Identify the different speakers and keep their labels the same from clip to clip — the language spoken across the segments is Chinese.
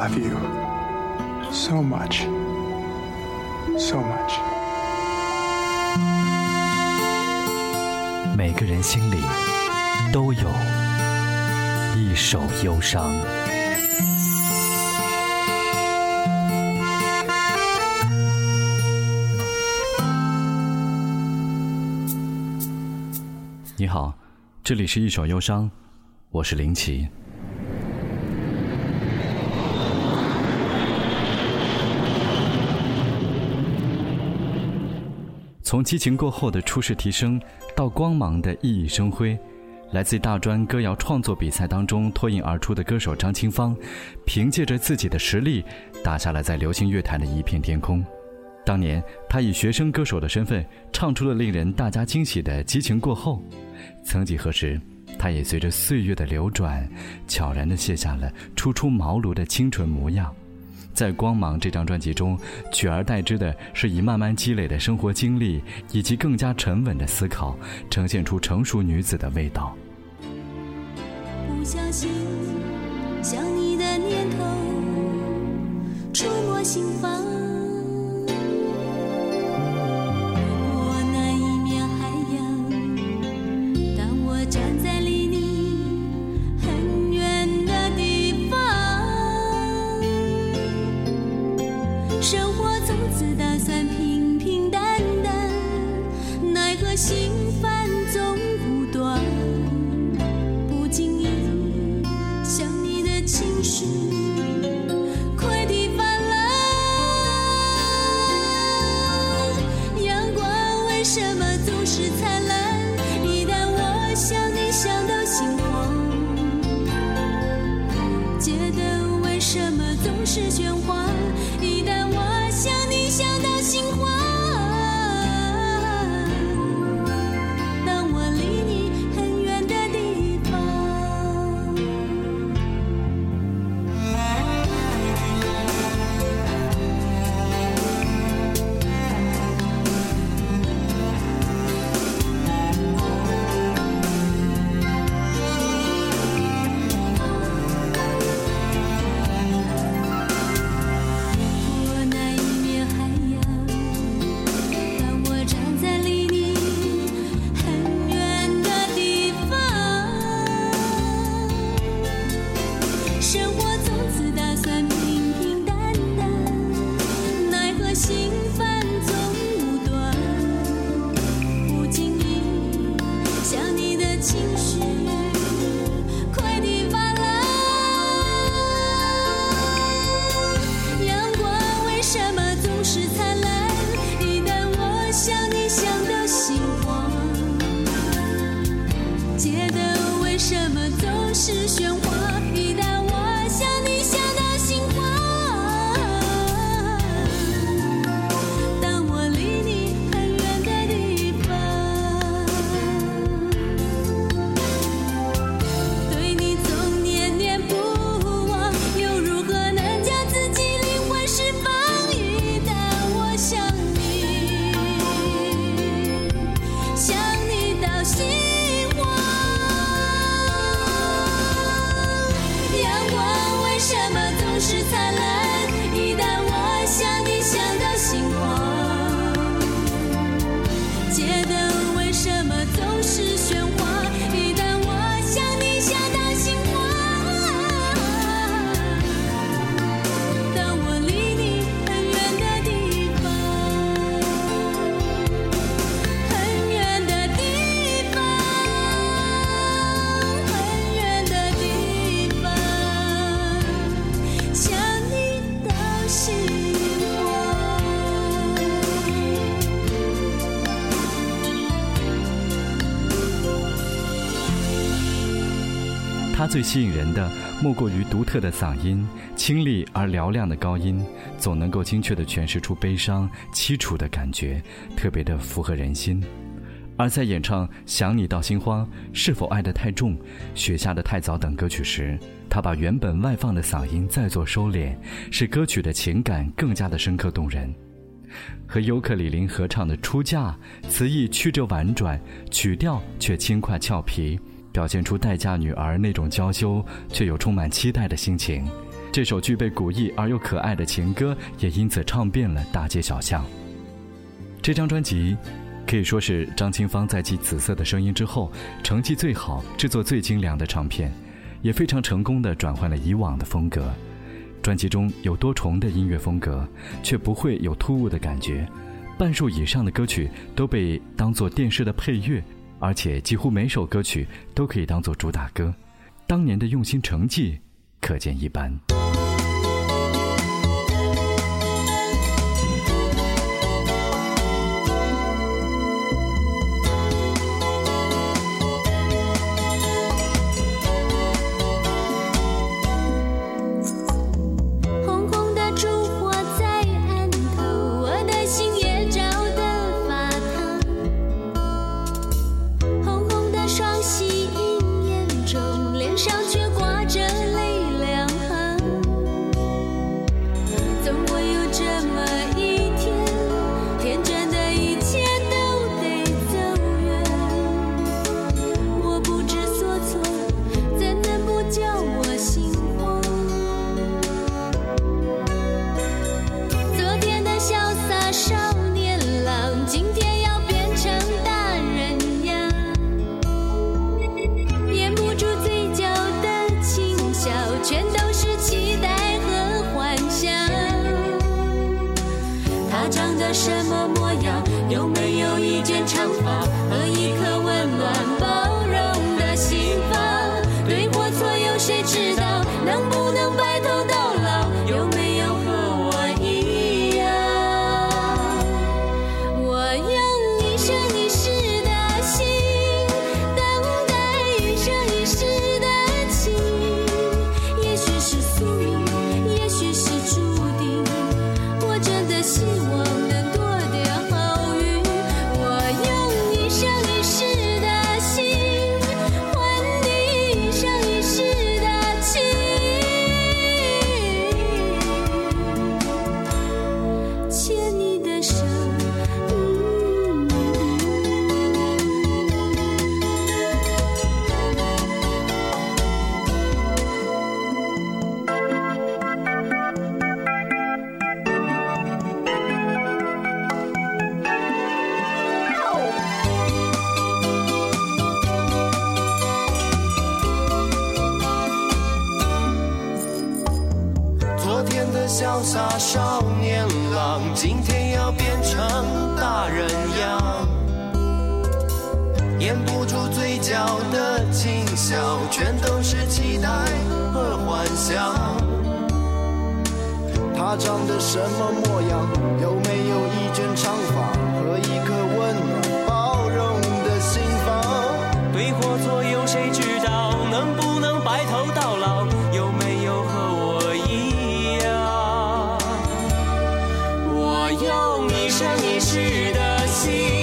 Speaker 1: Love you so much, so much.
Speaker 2: 每个人心里都有一首忧伤。你好，这里是一首忧伤，我是林奇。从激情过后的初试提升，到光芒的熠熠生辉，来自大专歌谣创作比赛当中脱颖而出的歌手张清芳，凭借着自己的实力，打下了在流行乐坛的一片天空。当年，他以学生歌手的身份，唱出了令人大家惊喜的《激情过后》。曾几何时，他也随着岁月的流转，悄然地卸下了初出茅庐的清纯模样。在《光芒》这张专辑中，取而代之的是以慢慢积累的生活经历以及更加沉稳的思考，呈现出成熟女子的味道。
Speaker 3: 不小心想你的念头触摸心房，生什么总是灿烂？一旦我想
Speaker 2: 他最吸引人的，莫过于独特的嗓音，清丽而嘹亮的高音，总能够精确地诠释出悲伤、凄楚的感觉，特别的符合人心。而在演唱《想你到心慌》《是否爱得太重》《雪下的太早》等歌曲时，他把原本外放的嗓音再做收敛，使歌曲的情感更加的深刻动人。和尤克里林合唱的《出嫁》，词意曲折婉转，曲调却轻快俏皮，表现出待嫁女儿那种娇羞却又充满期待的心情。
Speaker 3: 这首具备古意而又可爱的情歌也因此唱遍了大街小巷。这张专辑可以说是张清芳在继《紫色的声音》之后成绩最好、制作最精良的唱片，也非常成功的转换了以往的风格。专辑中有多重的音乐风格，却不会有突兀的感觉。半数以上的歌曲都被当作电视的配乐，而且几乎每首歌曲都可以当做主打歌。当年的用心成绩，可见一斑。
Speaker 4: 潇洒少年郎，今天要变成大人样。掩不住嘴角的轻笑，全都是期待和幻想。他长得什么模样？有没有一卷长发和一颗温用一生一世的心，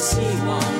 Speaker 4: 希望。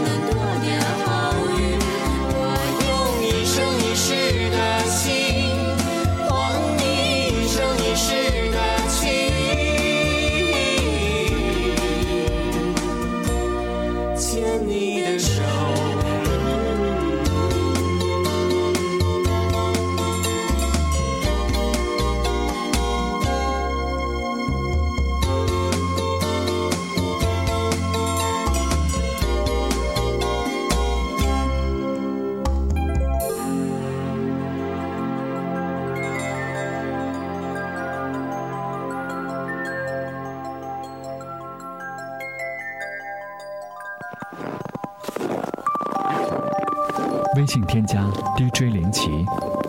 Speaker 2: 信添加 DJ 林奇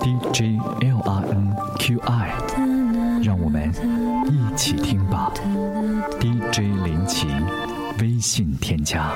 Speaker 2: D J L R N Q I，让我们一起听吧。D J 林奇，微信添加。